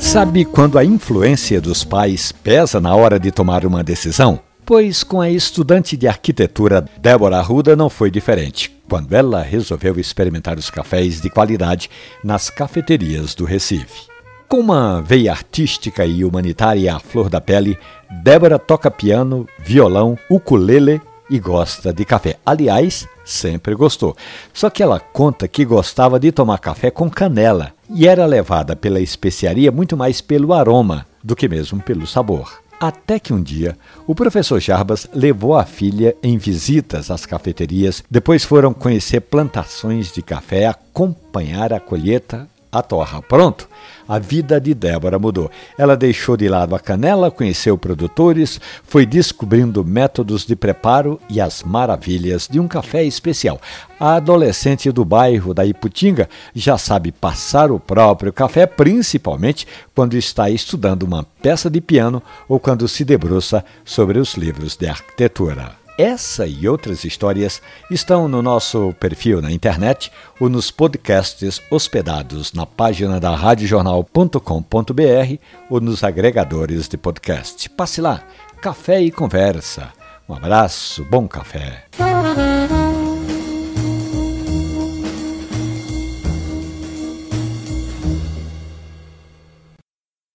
Sabe quando a influência dos pais pesa na hora de tomar uma decisão? Pois com a estudante de arquitetura Débora Arruda não foi diferente, quando ela resolveu experimentar os cafés de qualidade nas cafeterias do Recife. Com uma veia artística e humanitária à flor da pele, Débora toca piano, violão, ukulele e gosta de café. Aliás, sempre gostou. Só que ela conta que gostava de tomar café com canela e era levada pela especiaria muito mais pelo aroma do que mesmo pelo sabor. Até que um dia, o professor Jarbas levou a filha em visitas às cafeterias, depois foram conhecer plantações de café, acompanhar a colheita a torra. Pronto, a vida de Débora mudou. Ela deixou de lado a canela, conheceu produtores, foi descobrindo métodos de preparo e as maravilhas de um café especial. A adolescente do bairro da Iputinga já sabe passar o próprio café, principalmente quando está estudando uma peça de piano ou quando se debruça sobre os livros de arquitetura. Essa e outras histórias estão no nosso perfil na internet ou nos podcasts hospedados na página da radiojornal.com.br ou nos agregadores de podcast. Passe lá, café e conversa. Um abraço, bom café.